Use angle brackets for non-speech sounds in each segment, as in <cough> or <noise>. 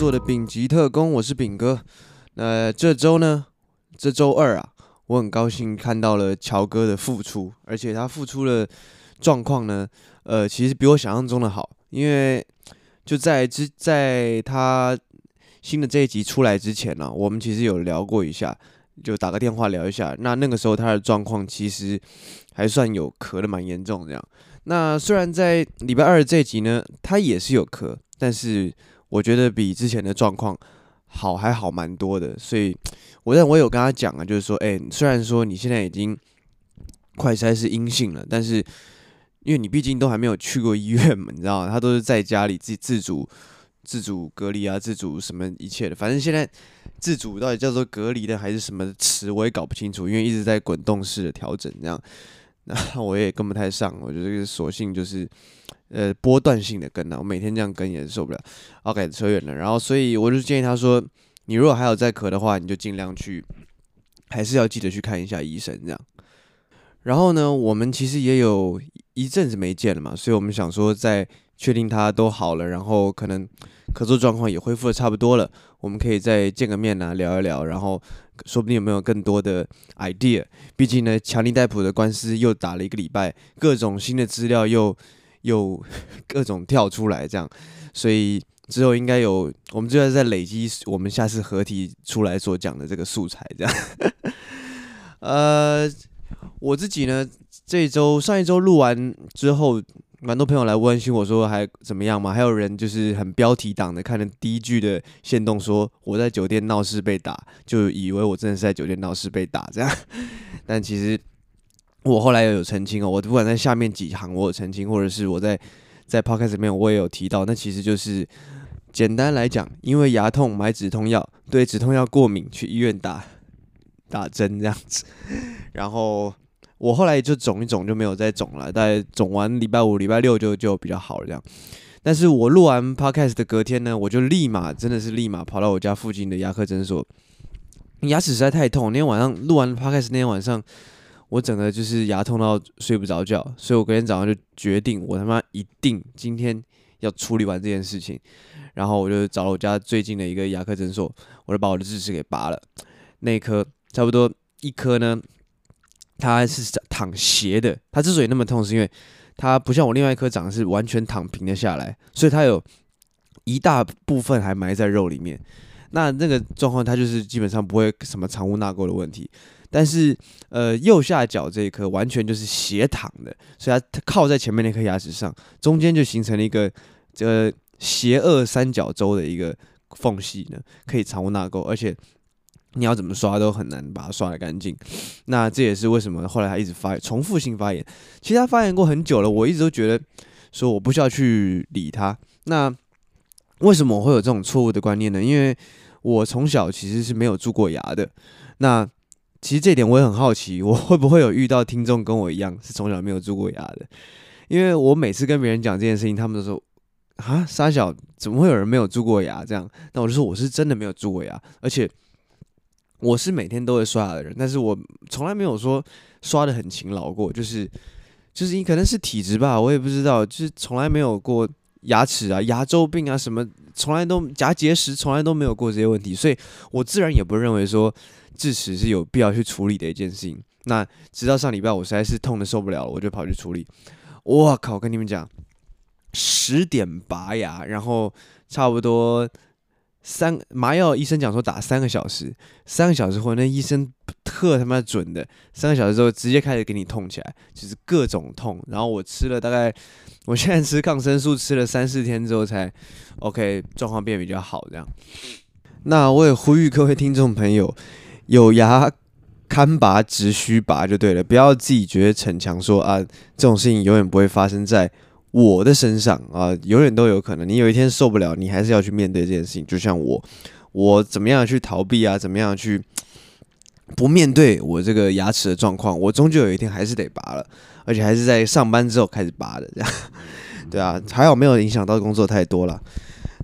做的丙级特工，我是丙哥。那这周呢，这周二啊，我很高兴看到了乔哥的复出，而且他复出的状况呢，呃，其实比我想象中的好。因为就在之在他新的这一集出来之前呢、我们其实有聊过一下，就打个电话聊一下。那那个时候他的状况其实还算有咳的蛮严重这样。那虽然在礼拜二这一集呢，他也是有咳，但是我觉得比之前的状况好还好蛮多的。所以，我认为我有跟他讲啊，就是说，哎、虽然说你现在已经快筛是阴性了，但是因为你毕竟都还没有去过医院嘛，你知道？他都是在家里自己自主自主隔离啊，自主什么一切的。反正现在自主到底叫做隔离的还是什么词，我也搞不清楚，因为一直在滚动式的调整这样。那 <laughs> 我也跟不太上，我觉得这个索性就是，呃，波段性的跟啊，我每天这样跟也是受不了。OK，扯远了，然后所以我就建议他说，你如果还有在咳的话，你就尽量去，还是要记得去看一下医生这样。然后呢，我们其实也有一阵子没见了嘛，所以我们想说，在确定他都好了，然后可能咳嗽状况也恢复的差不多了，我们可以再见个面啊，聊一聊，然后。说不定有没有更多的 idea？毕竟呢，强尼戴普的官司又打了一个礼拜，各种新的资料又又 <laughs> 各种跳出来，这样，所以之后应该有，我们就在在累积我们下次合体出来所讲的这个素材，这样。<laughs> 呃，我自己呢，这周上一周录完之后。蛮多朋友来关心我说还怎么样嘛？还有人就是很标题党的，看了第一句的限动说我在酒店闹事被打，就以为我真的是在酒店闹事被打这样。<laughs> 但其实我后来也有澄清哦，我不管在下面几行我有澄清，或者是我在在 podcast 里面我也有提到，那其实就是简单来讲，因为牙痛买止痛药，对止痛药过敏去医院打打针这样子，然后。我后来就肿一肿，就没有再肿了。大概肿完礼拜五、礼拜六就就比较好了这样。但是我录完 podcast 的隔天呢，我就立马真的是立马跑到我家附近的牙科诊所。牙齿实在太痛，那天晚上录完 podcast 那天晚上，我整个就是牙痛到睡不着觉，所以我隔天早上就决定，我他妈一定今天要处理完这件事情。然后我就找了我家最近的一个牙科诊所，我就把我的智齿给拔了。那一颗差不多一颗呢。它是躺斜的，它之所以那么痛，是因为它不像我另外一颗长的是完全躺平的下来，所以它有一大部分还埋在肉里面。那那个状况，它就是基本上不会什么藏污纳垢的问题。但是呃，右下角这一颗完全就是斜躺的，所以它靠在前面那颗牙齿上，中间就形成了一个这个斜顎三角洲的一个缝隙呢，可以藏污纳垢，而且。你要怎么刷都很难把它刷得干净，那这也是为什么后来他一直发重复性发言。其实他发言过很久了，我一直都觉得说我不需要去理他。那为什么我会有这种错误的观念呢？因为我从小其实是没有蛀过牙的。那其实这点我也很好奇，我会不会有遇到听众跟我一样是从小没有蛀过牙的？因为我每次跟别人讲这件事情，他们都说啊，沙小怎么会有人没有蛀过牙？这样，那我就说我是真的没有蛀过牙，而且。我是每天都会刷牙的人，但是我从来没有说刷得很勤劳过，就是就是你可能是体质吧，我也不知道，就是从来没有过牙齿啊、牙周病啊什么，从来都牙结石，从来都没有过这些问题，所以我自然也不认为说智齿是有必要去处理的一件事情。那直到上礼拜我实在是痛得受不了了，我就跑去处理。我靠！我跟你们讲，十点拔牙，然后差不多。三麻药医生讲说打三个小时，三个小时后那医生特他妈准的，三个小时之后直接开始给你痛起来，就是各种痛。然后我吃了大概，<laughs> 我现在吃抗生素吃了三四天之后才 OK，状况变比较好这样。那我也呼吁各位听众朋友，有牙堪拔直须拔就对了，不要自己觉得逞强说啊，这种事情永远不会发生在。我的身上啊，永远都有可能。你有一天受不了，你还是要去面对这件事情。就像我，我怎么样去逃避啊？怎么样去 <tsk> 不面对我这个牙齿的状况？我终究有一天还是得拔了，而且还是在上班之后开始拔的。这样，对啊，还好没有影响到工作太多了。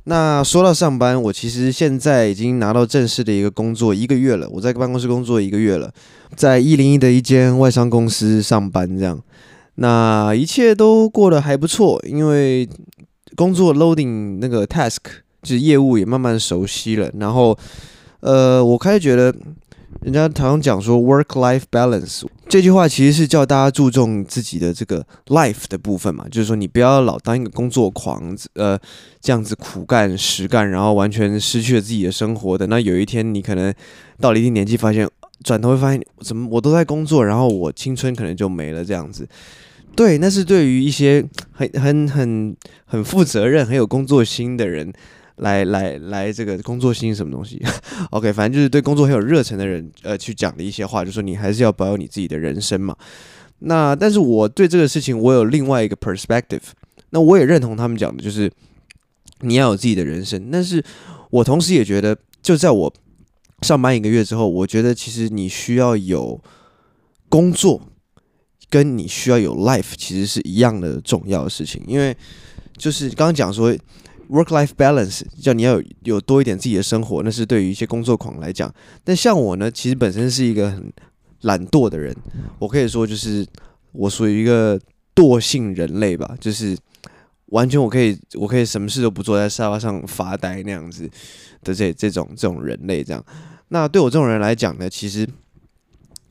那说到上班，我其实现在已经拿到正式的一个工作一个月了。我在办公室工作一个月了，在一零一的一间外商公司上班，这样。那一切都过得还不错，因为工作 loading 那个 task 就是业务也慢慢熟悉了，然后呃，我开始觉得。人家常常讲说 “work-life balance” 这句话，其实是叫大家注重自己的这个 life 的部分嘛，就是说你不要老当一个工作狂，呃，这样子苦干实干，然后完全失去了自己的生活的。那有一天你可能到了一定年纪，发现转头会发现，怎么我都在工作，然后我青春可能就没了这样子。对，那是对于一些很很很很负责任、很有工作心的人。来来来，这个工作心什么东西？OK，反正就是对工作很有热忱的人，呃，去讲的一些话，就说你还是要保有你自己的人生嘛。那但是我对这个事情，我有另外一个 perspective。那我也认同他们讲的，就是你要有自己的人生。但是我同时也觉得，就在我上班一个月之后，我觉得其实你需要有工作，跟你需要有 life，其实是一样的重要的事情。因为就是刚刚讲说。Work-life balance，叫你要有有多一点自己的生活，那是对于一些工作狂来讲。但像我呢，其实本身是一个很懒惰的人，我可以说就是我属于一个惰性人类吧，就是完全我可以我可以什么事都不做，在沙发上发呆那样子的这这种这种人类这样。那对我这种人来讲呢，其实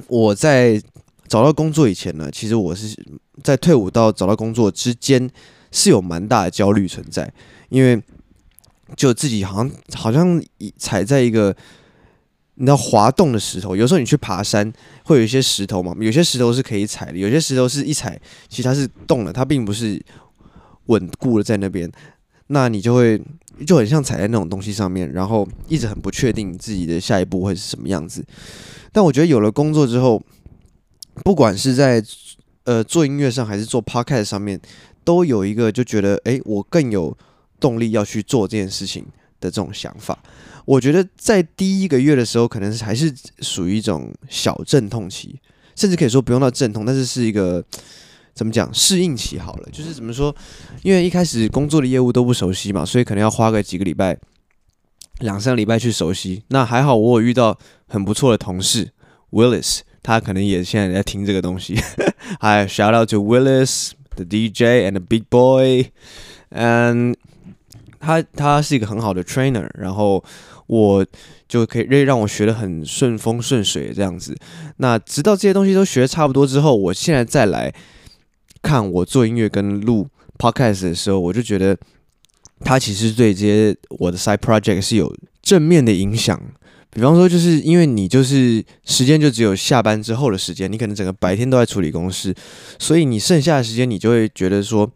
我在找到工作以前呢，其实我是在退伍到找到工作之间是有蛮大的焦虑存在。因为就自己好像好像踩在一个你知道滑动的石头，有时候你去爬山会有一些石头嘛，有些石头是可以踩的，有些石头是一踩其实它是动的，它并不是稳固的在那边，那你就会就很像踩在那种东西上面，然后一直很不确定自己的下一步会是什么样子。但我觉得有了工作之后，不管是在呃做音乐上还是做 podcast 上面，都有一个就觉得哎，我更有。动力要去做这件事情的这种想法，我觉得在第一个月的时候，可能还是属于一种小阵痛期，甚至可以说不用到阵痛，但是是一个怎么讲适应期好了。就是怎么说，因为一开始工作的业务都不熟悉嘛，所以可能要花个几个礼拜、两三个礼拜去熟悉。那还好，我有遇到很不错的同事 Willis，他可能也现在在听这个东西。<laughs> Hi, shout out to Willis, the DJ and the big boy, and 他他是一个很好的 trainer，然后我就可以让让我学得很顺风顺水这样子。那直到这些东西都学差不多之后，我现在再来看我做音乐跟录 podcast 的时候，我就觉得他其实对这些我的 side project 是有正面的影响。比方说，就是因为你就是时间就只有下班之后的时间，你可能整个白天都在处理公事，所以你剩下的时间你就会觉得说。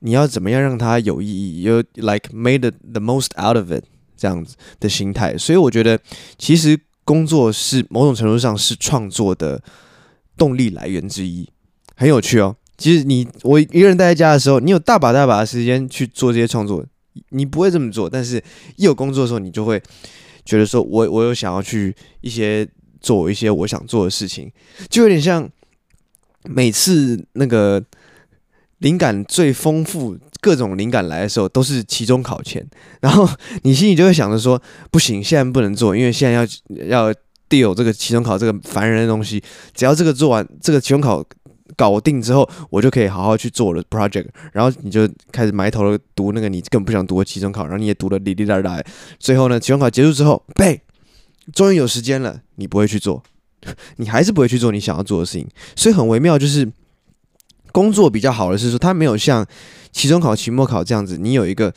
你要怎么样让它有意义？有 like made the most out of it 这样子的心态，所以我觉得其实工作是某种程度上是创作的动力来源之一，很有趣哦。其实你我一个人待在家的时候，你有大把大把的时间去做这些创作，你不会这么做，但是一有工作的时候，你就会觉得说我我有想要去一些做一些我想做的事情，就有点像每次那个。灵感最丰富，各种灵感来的时候都是期中考前，然后你心里就会想着说：不行，现在不能做，因为现在要要 deal 这个期中考这个烦人的东西。只要这个做完，这个期中考搞定之后，我就可以好好去做我的 project。然后你就开始埋头读那个你根本不想读的期中考，然后你也读了哩哩啦啦。最后呢，期中考结束之后，背，终于有时间了，你不会去做，<laughs> 你还是不会去做你想要做的事情，所以很微妙，就是。工作比较好的是说，它没有像期中考、期末考这样子，你有一个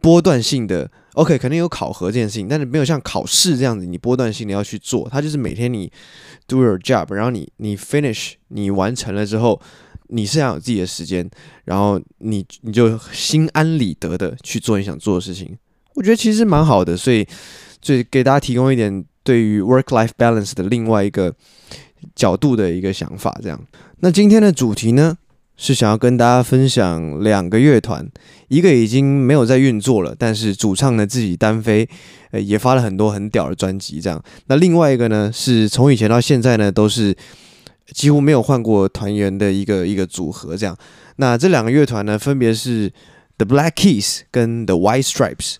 波段性的 OK，可能有考核这件事情，但是没有像考试这样子，你波段性的要去做。它就是每天你 do your job，然后你你 finish，你完成了之后，你是要有自己的时间，然后你你就心安理得的去做你想做的事情。我觉得其实蛮好的，所以所以给大家提供一点对于 work-life balance 的另外一个角度的一个想法。这样，那今天的主题呢？是想要跟大家分享两个乐团，一个已经没有在运作了，但是主唱呢自己单飞，呃，也发了很多很屌的专辑，这样。那另外一个呢，是从以前到现在呢，都是几乎没有换过团员的一个一个组合，这样。那这两个乐团呢，分别是 The Black Keys 跟 The White Stripes。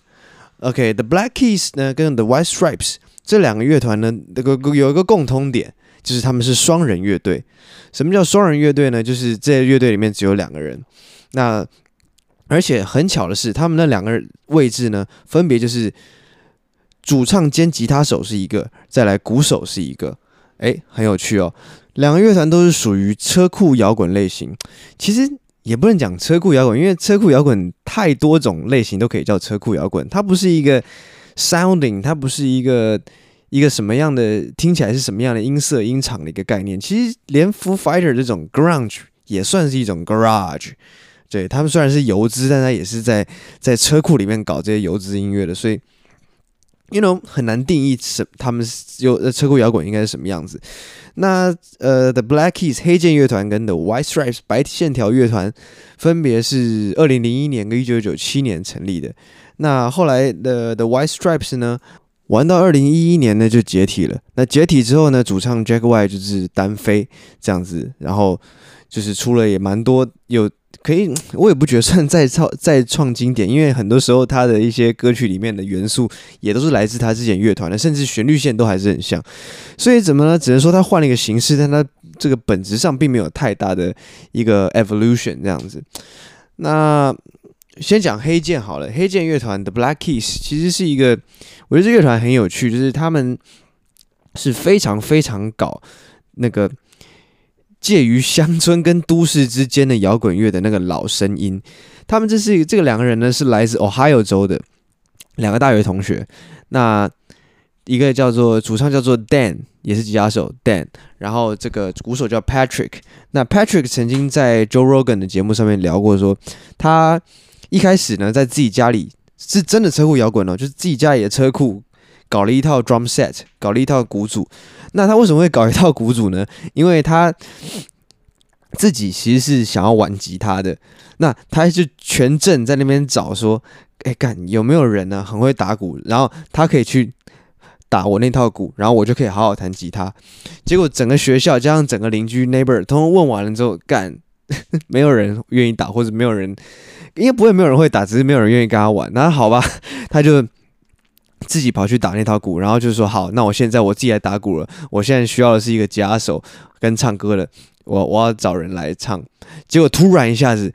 OK，The Black Keys 呢跟 The White Stripes 这两个乐团呢，这个有一个共通点。就是他们是双人乐队。什么叫双人乐队呢？就是这乐队里面只有两个人。那而且很巧的是，他们那两个位置呢，分别就是主唱兼吉他手是一个，再来鼓手是一个。诶，很有趣哦。两个乐团都是属于车库摇滚类型。其实也不能讲车库摇滚，因为车库摇滚太多种类型都可以叫车库摇滚。它不是一个 sounding，它不是一个一个什么样的听起来是什么样的音色音场的一个概念。其实连 Foo Fighter 这种 grunge 也算是一种 garage。对，他们虽然是游资，但他也是在在车库里面搞这些游资音乐的，所以，you know 很难定义什他们有车库摇滚应该是什么样子。那呃，The Black Keys 黑键乐团跟 The White Stripes 白线条乐团分别是二零零一年跟一九九七年成立的。那后来的 The White Stripes 呢，玩到二零一一年呢就解体了。那解体之后呢，主唱 Jack White 就是单飞这样子，然后就是出了也蛮多有。可以，我也不觉得算再创 <laughs> 再创经典，因为很多时候他的一些歌曲里面的元素也都是来自他之前乐团的，甚至旋律线都还是很像。所以怎么呢？只能说他换了一个形式，但他这个本质上并没有太大的一个 evolution 这样子。那先讲黑键好了，黑键乐团的 Black Keys 其实是一个，我觉得这乐团很有趣，就是他们是非常非常搞那个。介于乡村跟都市之间的摇滚乐的那个老声音，他们这是这个两个人呢，是来自 Ohio 州的两个大学同学。那一个叫做主唱叫做 Dan，也是吉他手 Dan，然后这个鼓手叫 Patrick。那 Patrick 曾经在 Joe Rogan 的节目上面聊过，说他一开始呢在自己家里是真的车库摇滚哦，就是自己家里的车库。搞了一套 drum set，搞了一套鼓组。那他为什么会搞一套鼓组呢？因为他自己其实是想要玩吉他的。那他就全镇在那边找说，哎，干有没有人呢？很会打鼓，然后他可以去打我那套鼓，然后我就可以好好弹吉他。结果整个学校加上整个邻居 neighbor，通通问完了之后，干 <laughs> 没有人愿意打，或者没有人，应该不会没有人会打，只是没有人愿意跟他玩。那好吧，他就。自己跑去打那套鼓，然后就说好，那我现在我自己来打鼓了。我现在需要的是一个假手跟唱歌的，我我要找人来唱。结果突然一下子，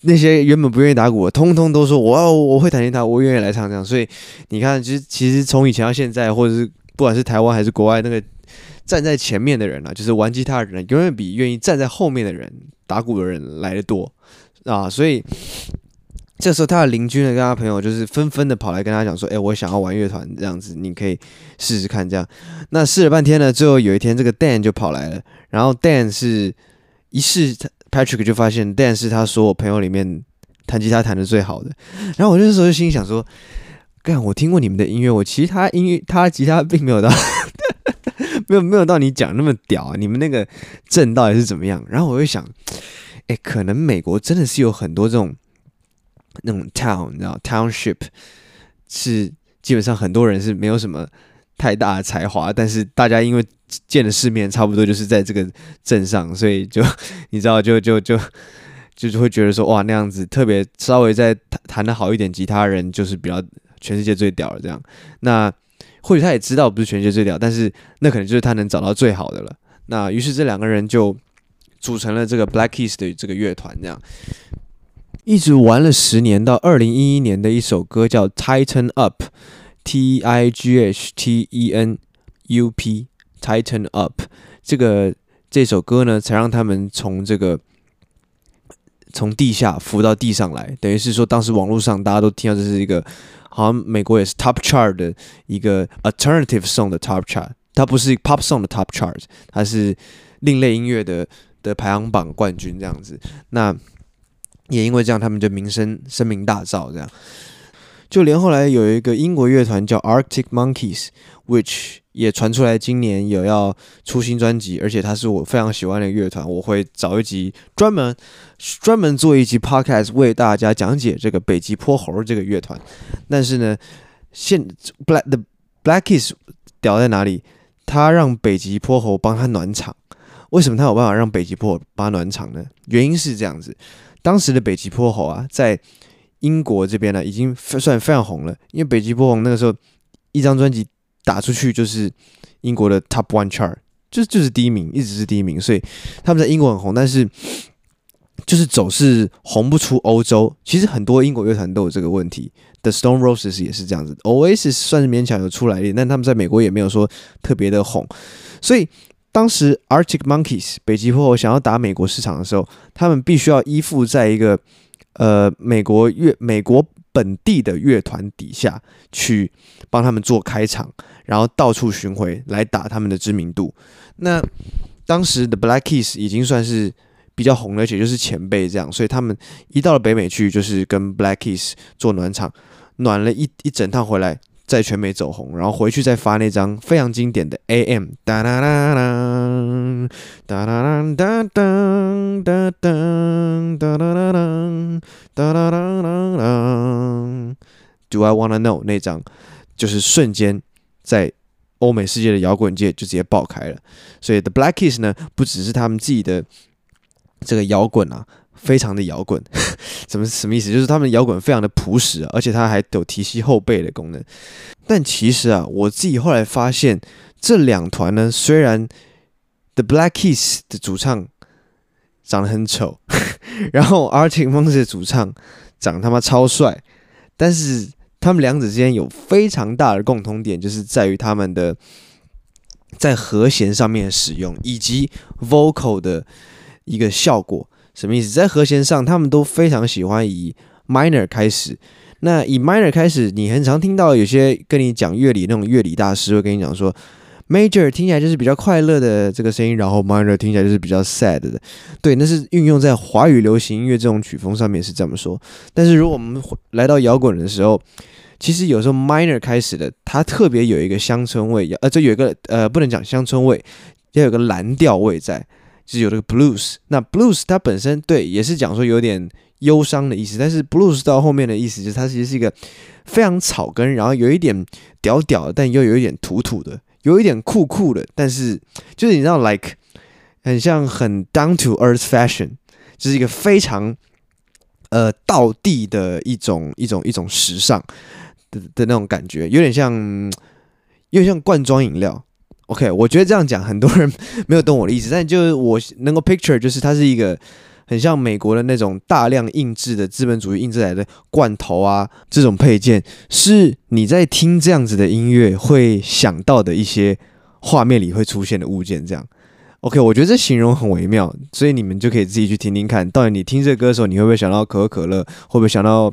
那些原本不愿意打鼓的，通通都说我要我会弹吉他，我愿意来唱这样。所以你看，其实其实从以前到现在，或者是不管是台湾还是国外，那个站在前面的人啊，就是玩吉他的人，永远比愿意站在后面的人打鼓的人来的多啊。所以。这时候，他的邻居呢，跟他朋友就是纷纷的跑来跟他讲说：“哎，我想要玩乐团，这样子你可以试试看。”这样，那试了半天呢，最后有一天，这个 Dan 就跑来了。然后 Dan 是一试，Patrick 就发现 Dan 是他所有朋友里面弹吉他弹的最好的。然后我那时候就心想说：“干，我听过你们的音乐，我其他音乐他吉他并没有到，<laughs> 没有没有到你讲那么屌啊！你们那个阵到底是怎么样？”然后我就想：“哎，可能美国真的是有很多这种。”那种 town，你知道，township 是基本上很多人是没有什么太大的才华，但是大家因为见的世面差不多，就是在这个镇上，所以就你知道，就就就就是会觉得说，哇，那样子特别稍微再弹弹的好一点，吉他人就是比较全世界最屌的这样。那或许他也知道不是全世界最屌，但是那可能就是他能找到最好的了。那于是这两个人就组成了这个 Black Keys 的这个乐团，这样。一直玩了十年，到二零一一年的一首歌叫《Tighten Up》，T I G H T E N U P，Tighten Up。这个这首歌呢，才让他们从这个从地下浮到地上来。等于是说，当时网络上大家都听到这是一个，好像美国也是 Top Chart 的一个 Alternative Song 的 Top Chart，它不是 Pop Song 的 Top Chart，它是另类音乐的的排行榜冠军这样子。那也因为这样，他们就名声声名大噪。这样，就连后来有一个英国乐团叫 Arctic Monkeys，which 也传出来今年有要出新专辑，而且他是我非常喜欢的乐团，我会找一集专门专门做一集 podcast 为大家讲解这个北极泼猴这个乐团。但是呢，现 Black the Black Keys 屌在哪里？他让北极泼猴帮他暖场。为什么他有办法让北极泼猴帮他暖场呢？原因是这样子。当时的北极坡猴啊，在英国这边呢，已经算非常红了。因为北极坡猴那个时候一张专辑打出去，就是英国的 Top One Chart，就就是第一名，一直是第一名。所以他们在英国很红。但是 <sniffs> 就是走势红不出欧洲。其实很多英国乐团都有这个问题，The Stone Roses 也是这样子，Oasis 算是勉强有出来的，但他们在美国也没有说特别的红。所以当时 Arctic Monkeys 北极迫想要打美国市场的时候，他们必须要依附在一个呃美国乐美国本地的乐团底下去帮他们做开场，然后到处巡回来打他们的知名度。那当时的 Black Keys 已经算是比较红了，而且就是前辈这样，所以他们一到了北美去，就是跟 Black Keys 做暖场，暖了一一整趟回来，在全美走红，然后回去再发那张非常经典的《A.M》。哒哒哒哒哒哒哒哒哒哒哒哒哒哒哒哒哒。Do I wanna know？那张就是瞬间在欧美世界的摇滚界就直接爆开了。所以 The Black Keys 呢，不只是他们自己的这个摇滚啊。非常的摇滚，<laughs> 什么什么意思？就是他们摇滚非常的朴实啊，而且它还有提膝后背的功能。但其实啊，我自己后来发现，这两团呢，虽然 The Black Keys 的主唱长得很丑，<laughs> 然后 Arctic m o n s 的主唱长他妈超帅，但是。他们两者之间有非常大的共同点，就是在于他们的在和弦上面使用，以及 vocal 的一个效果。什么意思？在和弦上，他们都非常喜欢以 minor 开始。那以 minor 开始，你很常听到有些跟你讲乐理那种乐理大师会跟你讲说。Major 听起来就是比较快乐的这个声音，然后 Minor 听起来就是比较 sad 的。对，那是运用在华语流行音乐这种曲风上面是这么说。但是如果我们来到摇滚的时候，其实有时候 Minor 开始的，它特别有一个乡村味，呃，这有一个呃，不能讲乡村味，要有个蓝调味在，就是有这个 Blues。那 Blues 它本身对也是讲说有点忧伤的意思，但是 Blues 到后面的意思就是它其实是一个非常草根，然后有一点屌屌，但又有一点土土的。有一点酷酷的，但是就是你知道，like 很像很 down to earth fashion，就是一个非常呃道地的一种一种一种时尚的的那种感觉，有点像有点像罐装饮料。OK，我觉得这样讲很多人没有懂我的意思，但就是我能够 picture，就是它是一个。很像美国的那种大量印制的资本主义印制来的罐头啊，这种配件是你在听这样子的音乐会想到的一些画面里会出现的物件。这样，OK，我觉得这形容很微妙，所以你们就可以自己去听听看，到底你听这个歌手，你会不会想到可口可乐，会不会想到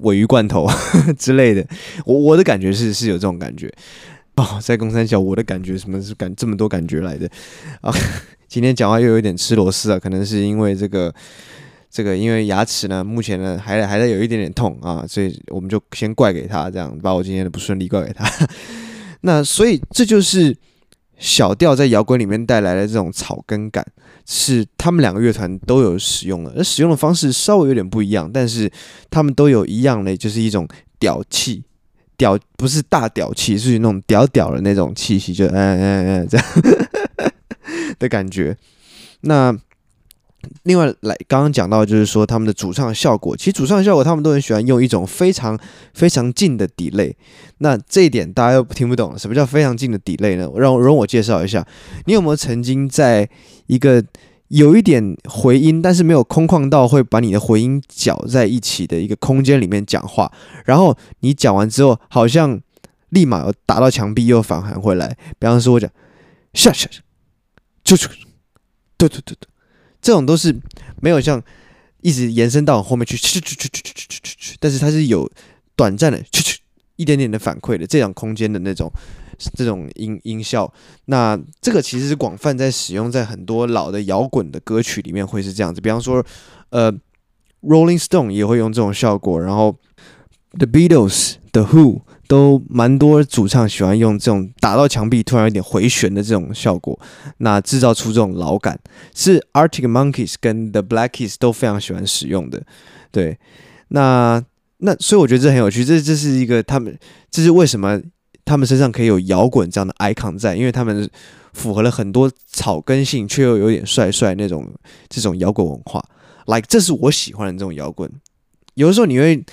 尾鱼罐头 <laughs> 之类的？我我的感觉是是有这种感觉 <laughs> 哦，在公三小，我的感觉什么是感这么多感觉来的啊？今天讲话又有点吃螺丝啊，可能是因为这个这个，因为牙齿呢，目前呢还还在有一点点痛啊，所以我们就先怪给他，这样把我今天的不顺利怪给他。<laughs> 那所以这就是小调在摇滚里面带来的这种草根感，是他们两个乐团都有使用的，而使用的方式稍微有点不一样，但是他们都有一样的，就是一种屌气，屌不是大屌气，是那种屌屌的那种气息，就嗯嗯嗯这样。<laughs> 的感觉。那另外来刚刚讲到，就是说他们的主唱效果，其实主唱效果他们都很喜欢用一种非常非常近的 delay。那这一点大家又听不懂，什么叫非常近的 delay 呢？让容我介绍一下，你有没有曾经在一个有一点回音，但是没有空旷到会把你的回音搅在一起的一个空间里面讲话，然后你讲完之后，好像立马有打到墙壁又返还回来。比方说我讲，下下下。就就，对对对对，这种都是没有像一直延伸到后面去，去去去去去去去去，但是它是有短暂的去去一点点的反馈的这样空间的那种这种音音效。那这个其实是广泛在使用在很多老的摇滚的歌曲里面会是这样子，比方说呃，Rolling Stone 也会用这种效果，然后 The Beatles、The Who。都蛮多主唱喜欢用这种打到墙壁突然有点回旋的这种效果，那制造出这种老感，是 Arctic Monkeys 跟 The Black Keys 都非常喜欢使用的。对，那那所以我觉得这很有趣，这这是一个他们，这是为什么他们身上可以有摇滚这样的 icon 在，因为他们符合了很多草根性却又有点帅帅那种这种摇滚文化。Like 这是我喜欢的这种摇滚，有的时候你会。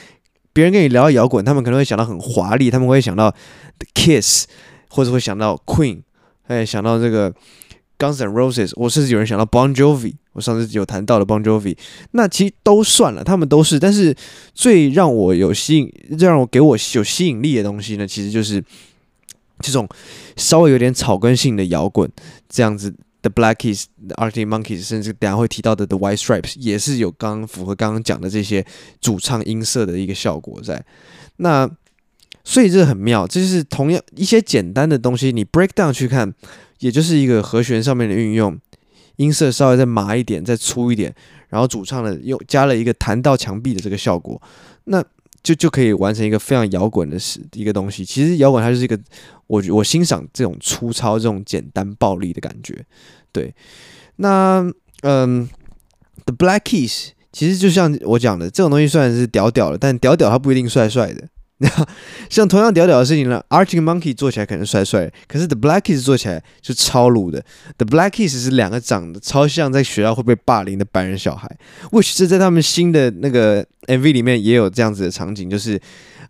别人跟你聊摇滚，他们可能会想到很华丽，他们会想到 The Kiss，或者会想到 Queen，哎，想到这个 Guns and Roses，我甚至有人想到 Bon Jovi，我上次有谈到的 Bon Jovi，那其实都算了，他们都是。但是最让我有吸引，最让我给我有吸引力的东西呢，其实就是这种稍微有点草根性的摇滚，这样子。The Black Keys、The Arctic Monkeys，甚至等下会提到的 The White Stripes，也是有刚刚符合刚刚讲的这些主唱音色的一个效果在。那所以这很妙，这就是同样一些简单的东西，你 break down 去看，也就是一个和弦上面的运用，音色稍微再麻一点，再粗一点，然后主唱的又加了一个弹到墙壁的这个效果，那就就可以完成一个非常摇滚的一个东西。其实摇滚它就是一个。我我欣赏这种粗糙、这种简单、暴力的感觉，对。那嗯，The Black Keys 其实就像我讲的，这种东西虽然是屌屌的，但屌屌它不一定帅帅的。<laughs> 像同样屌屌的事情呢，Arctic Monkey 做起来可能帅帅，可是 The Black Keys 做起来就超鲁的。The Black Keys 是两个长得超像在学校会被霸凌的白人小孩，which 是在他们新的那个 MV 里面也有这样子的场景，就是。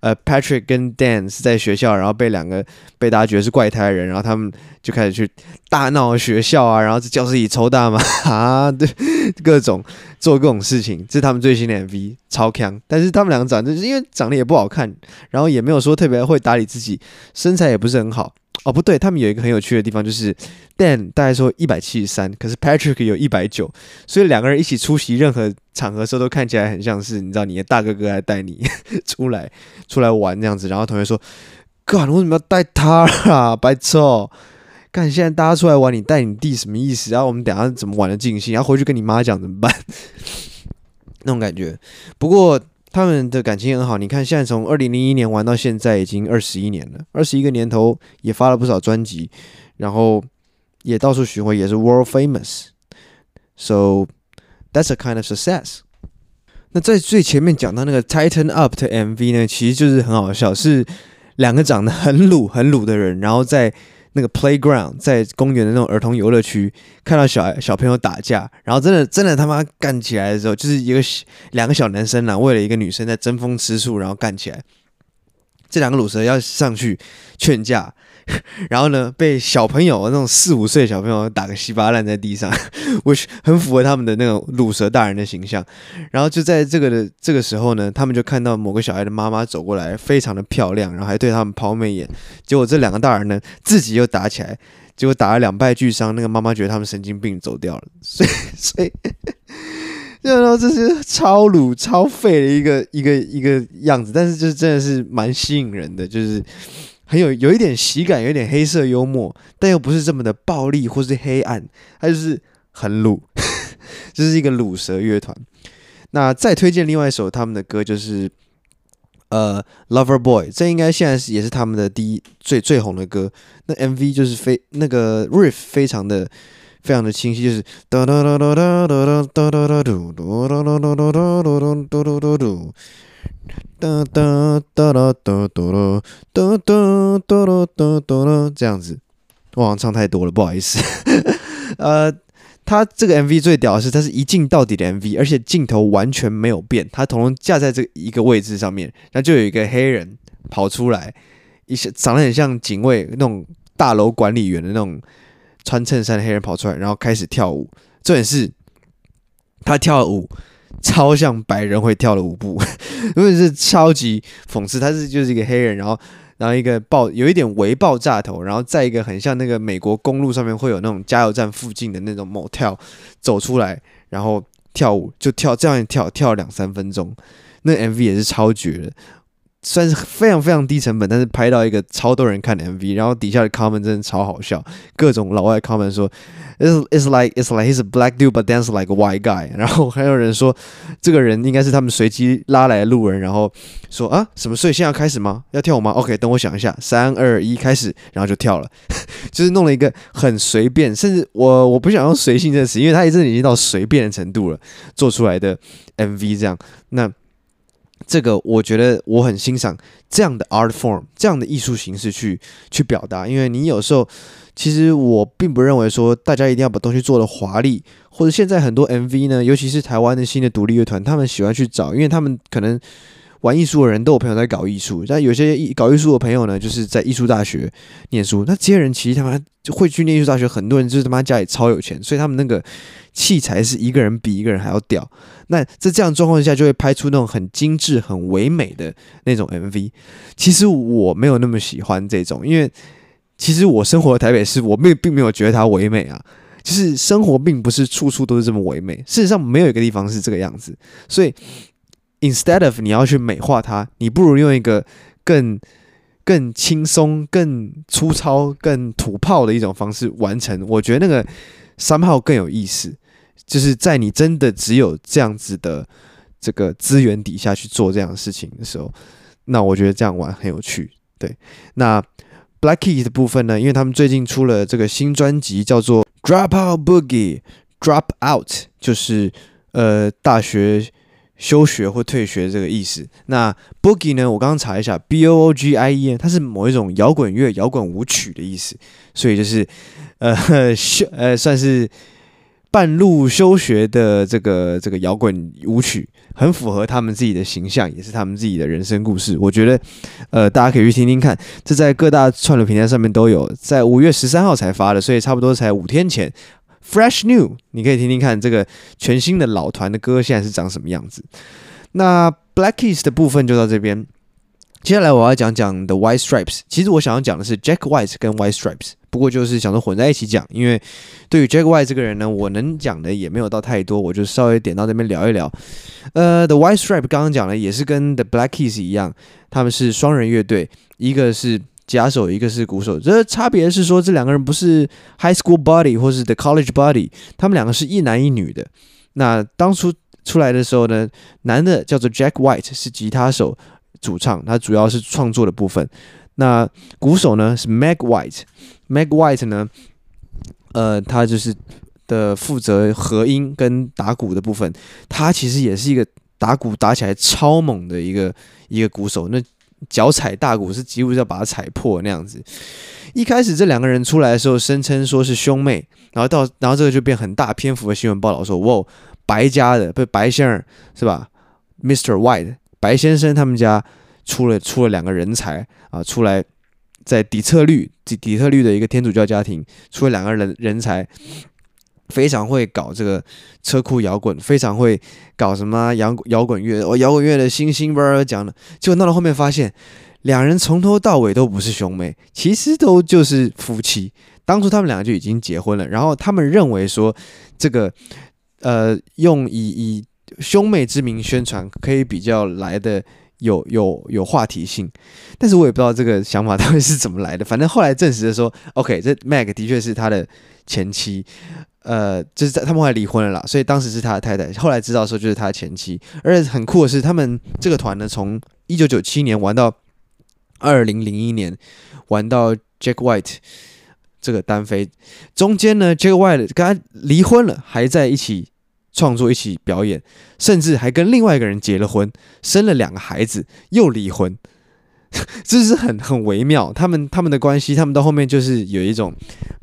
呃，Patrick 跟 Dan 是在学校，然后被两个被大家觉得是怪胎人，然后他们就开始去大闹学校啊，然后在教室里抽大麻 <laughs> 啊，对，<laughs> 各种做各种事情。这是他们最新的 MV，超强。但是他们两个长得就是因为长得也不好看，然后也没有说特别会打理自己，身材也不是很好。哦，不对，他们有一个很有趣的地方，就是 Dan 大概说一百七十三，可是 Patrick 有一百九，所以两个人一起出席任何场合时候，都看起来很像是你知道你的大哥哥来带你 <laughs> 出来出来玩这样子。然后同学说：“干，为什么要带他啊？白痴！看，现在大家出来玩，你带你弟什么意思？然后我们等下怎么玩的尽兴？然后回去跟你妈讲怎么办？<laughs> 那种感觉。不过。”他们的感情很好，你看现在从二零零一年玩到现在已经二十一年了，二十一个年头也发了不少专辑，然后也到处巡回，也是 world famous，so that's a kind of success。那在最前面讲到那个 Tighten Up 的 MV 呢，其实就是很好笑，是两个长得很鲁很鲁的人，然后在。那个 playground 在公园的那种儿童游乐区，看到小小朋友打架，然后真的真的他妈干起来的时候，就是一个两个小男生啊，为了一个女生在争风吃醋，然后干起来。这两个鲁蛇要上去劝架。然后呢，被小朋友那种四五岁小朋友打个稀巴烂在地上，which 很符合他们的那种鲁蛇大人的形象。然后就在这个的这个时候呢，他们就看到某个小孩的妈妈走过来，非常的漂亮，然后还对他们抛媚眼。结果这两个大人呢，自己又打起来，结果打了两败俱伤。那个妈妈觉得他们神经病，走掉了。所以，所以，然后这是超鲁超废的一个一个一个样子，但是就是真的是蛮吸引人的，就是。很有有一点喜感，有一点黑色幽默，但又不是这么的暴力或是黑暗，它就是很鲁，<laughs> 就是一个鲁蛇乐团。那再推荐另外一首他们的歌，就是呃《Lover Boy》，这应该现在是也是他们的第一最最红的歌。那 MV 就是非那个 riff 非常的非常的清晰，就是哒哒哒哒哒哒哒哒哒哒哒哒哒哒哒哒哒哒哒哒哒啦哒哒啦哒哒哒啦哒哒啦，这样子，我好像唱太多了，不好意思。呃，他这个 MV 最屌的是，他是一镜到底的 MV，而且镜头完全没有变，他头架在这一个位置上面，然后就有一个黑人跑出来，一些长得很像警卫那种大楼管理员的那种穿衬衫的黑人跑出来，然后开始跳舞。重点是，他跳舞超像白人会跳的舞步，<laughs> 因为是超级讽刺。他是就是一个黑人，然后然后一个爆有一点微爆炸头，然后再一个很像那个美国公路上面会有那种加油站附近的那种 motel 走出来，然后跳舞就跳这样跳跳两三分钟，那 MV 也是超绝的。算是非常非常低成本，但是拍到一个超多人看的 MV，然后底下的 comment 真的超好笑，各种老外 comment 说，it's it's like it's like he's a black dude but dance like a white guy，<laughs> 然后还有人说这个人应该是他们随机拉来的路人，然后说啊什么？所以现在要开始吗？要跳舞吗？OK，等我想一下，三二一，开始，然后就跳了，<laughs> 就是弄了一个很随便，甚至我我不想用随性这个词，因为他一阵已经到随便的程度了，做出来的 MV 这样那。这个我觉得我很欣赏这样的 art form，这样的艺术形式去去表达。因为你有时候，其实我并不认为说大家一定要把东西做得华丽，或者现在很多 MV 呢，尤其是台湾的新的独立乐团，他们喜欢去找，因为他们可能玩艺术的人都有朋友在搞艺术，但有些搞艺术的朋友呢，就是在艺术大学念书。那这些人其实他妈就会去念艺术大学，很多人就是他妈家里超有钱，所以他们那个器材是一个人比一个人还要屌。那在这样状况下，就会拍出那种很精致、很唯美的那种 MV。其实我没有那么喜欢这种，因为其实我生活的台北市，我并并没有觉得它唯美啊。就是生活并不是处处都是这么唯美，事实上没有一个地方是这个样子，所以 instead of 你要去美化它，你不如用一个更更轻松、更粗糙、更土炮的一种方式完成。我觉得那个 somehow 更有意思，就是在你真的只有这样子的这个资源底下去做这样的事情的时候，那我觉得这样玩很有趣。对，那 Black Key 的部分呢，因为他们最近出了这个新专辑，叫做 Drop Out Boogie，Drop Out 就是呃大学休学或退学这个意思。那 Boogie 呢，我刚刚查一下，B O O G I E，它是某一种摇滚乐、摇滚舞曲的意思，所以就是呃 <laughs> 休呃算是。半路休学的这个这个摇滚舞曲，很符合他们自己的形象，也是他们自己的人生故事。我觉得，呃，大家可以去听听看。这在各大串流平台上面都有，在五月十三号才发的，所以差不多才五天前，fresh new。你可以听听看这个全新的老团的歌现在是长什么样子。那 Black Keys 的部分就到这边。接下来我要讲讲 The White Stripes。其实我想要讲的是 Jack White 跟 White Stripes，不过就是想说混在一起讲，因为对于 Jack White 这个人呢，我能讲的也没有到太多，我就稍微点到这边聊一聊。呃，The White Stripes 刚刚讲的也是跟 The Black Keys 一样，他们是双人乐队，一个是吉他手，一个是鼓手。这差别是说这两个人不是 High School Buddy 或是 The College Buddy，他们两个是一男一女的。那当初出来的时候呢，男的叫做 Jack White，是吉他手。主唱，他主要是创作的部分。那鼓手呢是 Meg White，Meg White 呢，呃，他就是的负责和音跟打鼓的部分。他其实也是一个打鼓打起来超猛的一个一个鼓手。那脚踩大鼓是几乎要把它踩破那样子。一开始这两个人出来的时候，声称说是兄妹，然后到然后这个就变很大篇幅的新闻报道说，哇，白家的不白先生是吧？Mr. White。白先生他们家出了出了两个人才啊，出来在底特律底底特律的一个天主教家庭出了两个人人才，非常会搞这个车库摇滚，非常会搞什么摇摇滚乐，哦，摇滚乐的星星吧讲的，结果闹到后面发现，两人从头到尾都不是兄妹，其实都就是夫妻。当初他们两个就已经结婚了，然后他们认为说这个呃用以以。兄妹之名宣传可以比较来的有有有话题性，但是我也不知道这个想法到底是怎么来的。反正后来证实的说，OK，这 Meg 的确是他的前妻，呃，就是在他们后来离婚了啦，所以当时是他的太太。后来知道说就是他的前妻，而且很酷的是，他们这个团呢，从一九九七年玩到二零零一年，玩到 Jack White 这个单飞，中间呢，Jack White 跟他离婚了，还在一起。创作一起表演，甚至还跟另外一个人结了婚，生了两个孩子，又离婚，<laughs> 这是很很微妙。他们他们的关系，他们到后面就是有一种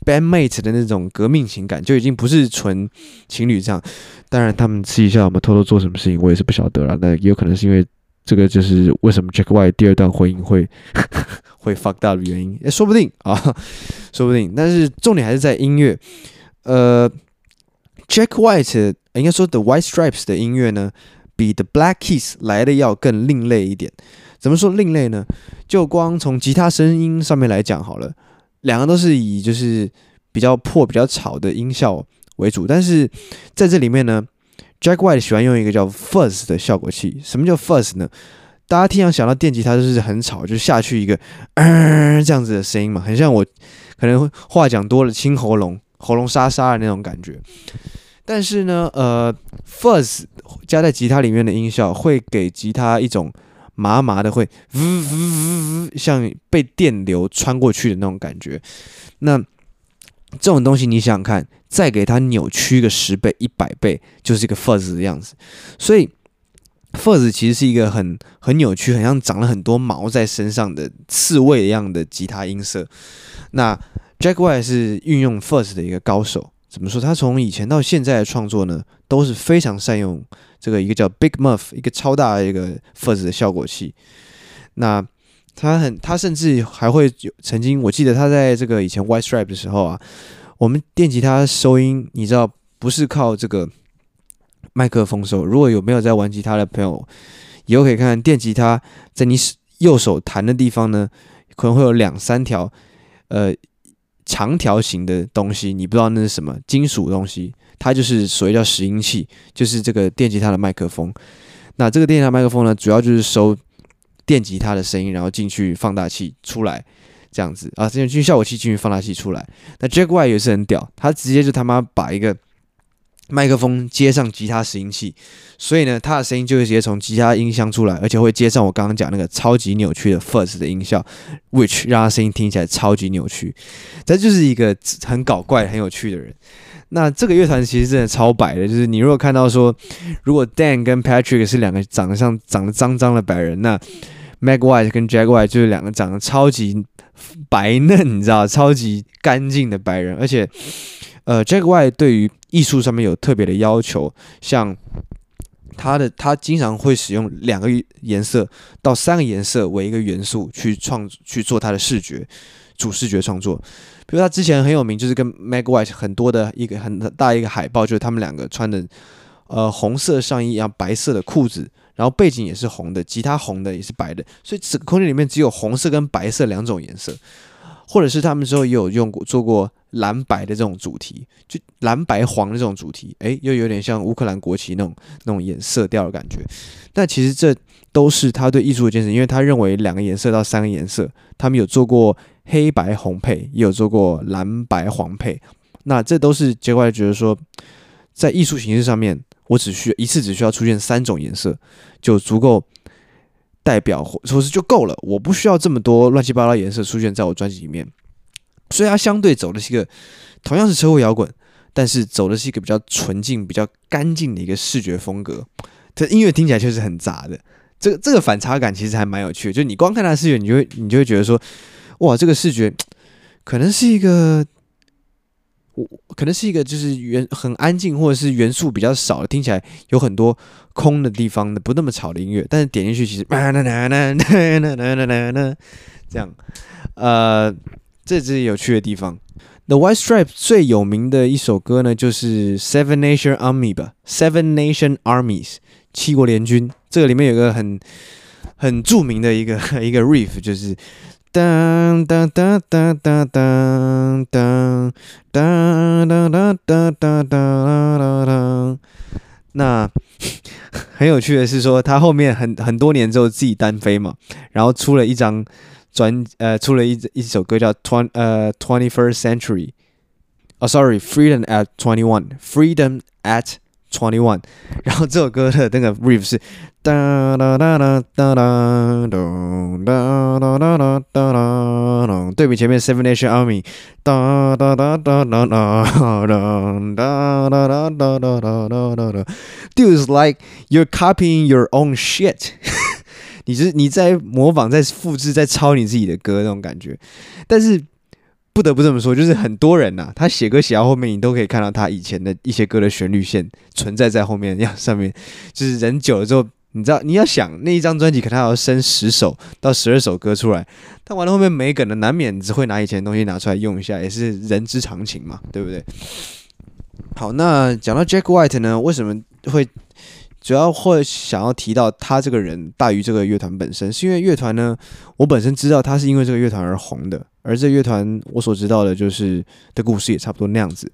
bandmate 的那种革命情感，就已经不是纯情侣这样。当然，他们私底下有没有偷偷做什么事情，我也是不晓得了。那也有可能是因为这个，就是为什么 Jack White 第二段婚姻会 <laughs> 会 fucked up 的原因，也说不定啊，<laughs> 说不定。但是重点还是在音乐，呃，Jack White。应该说，The White Stripes 的音乐呢，比 The Black Keys 来的要更另类一点。怎么说另类呢？就光从吉他声音上面来讲好了，两个都是以就是比较破、比较吵的音效为主。但是在这里面呢，Jack White 喜欢用一个叫 Fuzz 的效果器。什么叫 Fuzz 呢？大家听常想到电吉他就是很吵，就下去一个嗯这样子的声音嘛，很像我可能话讲多了清喉咙、喉咙沙沙的那种感觉。但是呢，呃，fuzz 加在吉他里面的音效会给吉他一种麻麻的，会呜呜呜呜，像被电流穿过去的那种感觉。那这种东西你想想看，再给它扭曲个十倍、一百倍，就是一个 fuzz 的样子。所以 fuzz 其实是一个很很扭曲、很像长了很多毛在身上的刺猬一样的吉他音色。那 Jack White 是运用 fuzz 的一个高手。怎么说？他从以前到现在的创作呢，都是非常善用这个一个叫 Big Muff 一个超大的一个 Fuzz 的效果器。那他很，他甚至还会有曾经，我记得他在这个以前 White Stripe 的时候啊，我们电吉他收音，你知道不是靠这个麦克风收。如果有没有在玩吉他的朋友，以后可以看看电吉他在你右手弹的地方呢，可能会有两三条呃。长条形的东西，你不知道那是什么金属东西，它就是所谓叫拾音器，就是这个电吉他的麦克风。那这个电吉他麦克风呢，主要就是收电吉他的声音，然后进去放大器出来，这样子啊，进去效果器进去放大器出来。那 Jack Y 也是很屌，他直接就他妈把一个。麦克风接上吉他拾音器，所以呢，它的声音就会直接从吉他音箱出来，而且会接上我刚刚讲那个超级扭曲的 fuzz 的音效，which 让它声音听起来超级扭曲。这就是一个很搞怪、很有趣的人。那这个乐团其实真的超白的，就是你如果看到说，如果 Dan 跟 Patrick 是两个长得像长得脏脏的白人，那 Meg White 跟 Jack White 就是两个长得超级白嫩，你知道，超级干净的白人，而且。呃，Jack White 对于艺术上面有特别的要求，像他的他经常会使用两个颜色到三个颜色为一个元素去创去做他的视觉主视觉创作。比如他之前很有名，就是跟 Meg White 很多的一个很大一个海报，就是他们两个穿的呃红色上衣，然后白色的裤子，然后背景也是红的，吉他红的也是白的，所以整个空间里面只有红色跟白色两种颜色。或者是他们之后也有用过做过蓝白的这种主题，就蓝白黄的这种主题，诶，又有点像乌克兰国旗那种那种颜色调的感觉。但其实这都是他对艺术的坚持，因为他认为两个颜色到三个颜色，他们有做过黑白红配，也有做过蓝白黄配。那这都是结果，来觉得说，在艺术形式上面，我只需一次只需要出现三种颜色就足够。代表或说是就够了，我不需要这么多乱七八糟颜色出现在我专辑里面。所以它相对走的是一个同样是车祸摇滚，但是走的是一个比较纯净、比较干净的一个视觉风格。这音乐听起来确实很杂的，这个这个反差感其实还蛮有趣的。就你光看它的视觉，你就会你就会觉得说，哇，这个视觉可能是一个。我可能是一个就是元很安静，或者是元素比较少，听起来有很多空的地方的，不那么吵的音乐。但是点进去其实，<laughs> 这样，呃，这是有趣的地方。The White Stripes 最有名的一首歌呢，就是 Seven Nation Army 吧，Seven Nation Armies 七国联军。这个里面有个很很著名的一个一个 riff，就是。当当当当当当当当当当当当当。那很有趣的是说，他后面很很多年之后自己单飞嘛，然后出了一张专呃，出了一一首歌叫 Twenty 呃 Twenty First Century。哦，Sorry，Freedom at Twenty One，Freedom at Twenty One。然后这首歌的那个 riff 是。哒哒哒哒哒哒哒哒哒哒哒哒，对比前面 Seven Nation Army，哒哒哒哒哒哒哒哒哒哒哒哒哒哒，Dude is like you're copying your own shit， 你是你在模仿、在复制、在抄你自己的歌那种感觉，但是。不得不这么说，就是很多人呐、他写歌写到后面，你都可以看到他以前的一些歌的旋律线存在在后面，要上面就是人久了之后，你知道你要想那一张专辑可能还要生十首到十二首歌出来，但完了后面没梗的，难免只会拿以前的东西拿出来用一下，也是人之常情嘛，对不对？好，那讲到 Jack White 呢，为什么会主要会想要提到他这个人大于这个乐团本身？是因为乐团呢，我本身知道他是因为这个乐团而红的。而这乐团，我所知道的就是的故事也差不多那样子。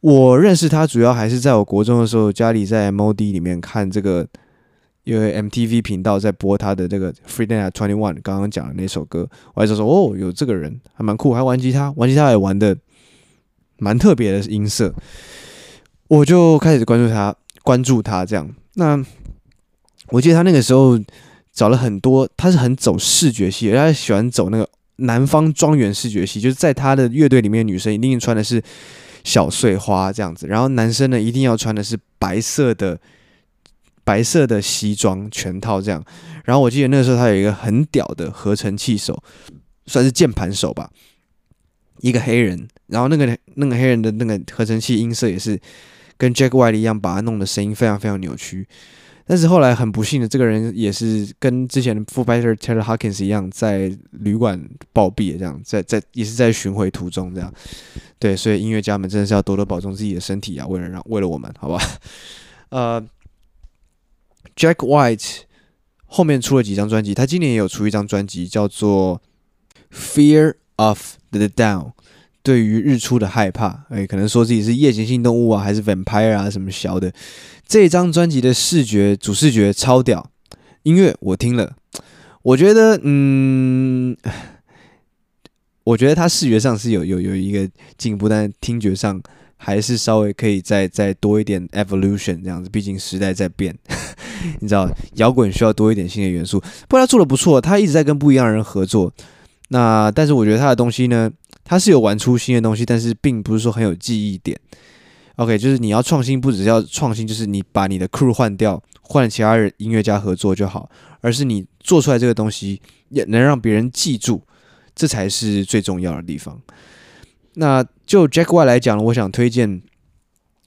我认识他主要还是在我国中的时候，家里在 MOD 里面看这个，因为 MTV 频道在播他的这个 Freedom at 21，刚刚讲的那首歌，我还就说哦，有这个人还蛮酷，还玩吉他，玩吉他也玩的蛮特别的音色，我就开始关注他，关注他这样。那我记得他那个时候找了很多，他是很走视觉系，他喜欢走那个。南方庄园视觉系，就是在他的乐队里面，女生一定穿的是小碎花这样子，然后男生呢一定要穿的是白色的白色的西装全套这样。然后我记得那个时候他有一个很屌的合成器手，算是键盘手吧，一个黑人然后那个那个黑人的那个合成器音色也是跟 Jack White 一样，把它弄得声音非常非常扭曲。但是后来很不幸的，这个人也是跟之前的副派 Taylor Hawkins 一样，在旅馆暴毙，这样在在也是在巡回途中这样。对，所以音乐家们真的是要多多保重自己的身体啊，为了让为了我们，好吧？<laughs> 呃，Jack White 后面出了几张专辑，他今年也有出一张专辑，叫做《Fear of the Down》。对于日出的害怕，哎，可能说自己是夜行性动物啊，还是 vampire 啊，什么小的。这张专辑的视觉主视觉超屌，音乐我听了，我觉得，嗯，我觉得他视觉上是有有有一个进步，但听觉上还是稍微可以再再多一点 evolution 这样子，毕竟时代在变，<laughs> 你知道，摇滚需要多一点新的元素。不过他做的不错，他一直在跟不一样的人合作。那但是我觉得他的东西呢，他是有玩出新的东西，但是并不是说很有记忆点。OK，就是你要创新，不只是要创新，就是你把你的 crew 换掉，换其他人音乐家合作就好，而是你做出来这个东西也能让别人记住，这才是最重要的地方。那就 Jacky 来讲，我想推荐，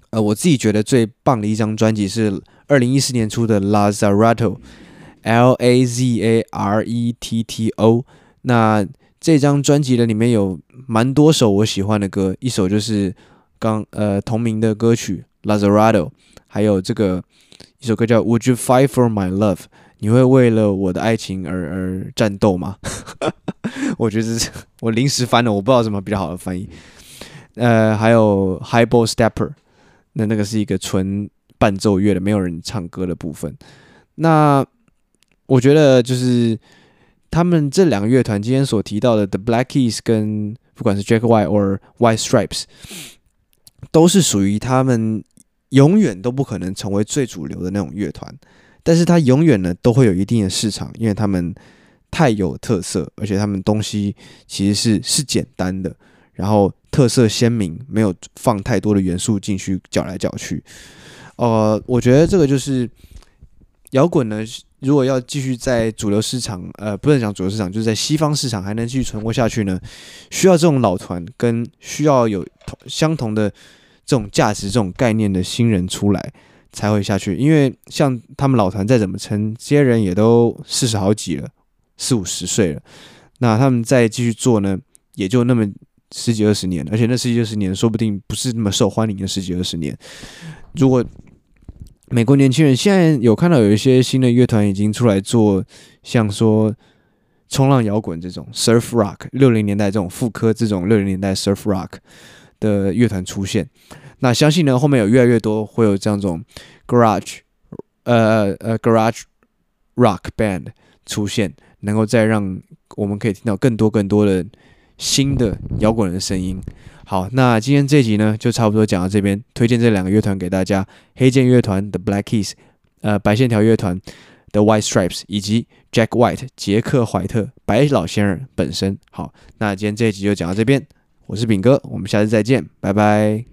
呃，我自己觉得最棒的一张专辑是二零一四年出的 Lazaretto，L A Z A R E T T O。那这张专辑的里面有蛮多首我喜欢的歌，一首就是刚呃同名的歌曲《Lazaretto》，还有这个一首歌叫《Would You Fight for My Love》，你会为了我的爱情而而战斗吗？<laughs> 我觉得是我临时翻的，我不知道什么比较好的翻译。呃，还有《Highball Stepper》，那那个是一个纯伴奏乐的，没有人唱歌的部分。那我觉得就是。他们这两个乐团今天所提到的 The Black Keys 跟不管是 Jack White 或 White Stripes，都是属于他们永远都不可能成为最主流的那种乐团，但是它永远呢都会有一定的市场，因为他们太有特色，而且他们东西其实是是简单的，然后特色鲜明，没有放太多的元素进去搅来搅去。呃，我觉得这个就是摇滚呢。如果要继续在主流市场，呃，不能讲主流市场，就是在西方市场还能继续存活下去呢，需要这种老团跟需要有同相同的这种价值、这种概念的新人出来才会下去。因为像他们老团再怎么撑，这些人也都四十好几了，四五十岁了，那他们再继续做呢，也就那么十几二十年，而且那十几二十年说不定不是那么受欢迎的十几二十年。如果美国年轻人现在有看到有一些新的乐团已经出来做，像说冲浪摇滚这种 surf rock，六零年代这种复刻这种六零年代 surf rock 的乐团出现。那相信呢，后面有越来越多会有这样种 garage，呃呃 garage rock band 出现，能够再让我们可以听到更多更多的新的摇滚的声音。好，那今天这集呢，就差不多讲到这边。推荐这两个乐团给大家：黑剑乐团的 Black Keys，呃，白线条乐团的 White Stripes，以及 Jack White 杰克怀特白老先生本身。好，那今天这一集就讲到这边。我是饼哥，我们下次再见，拜拜。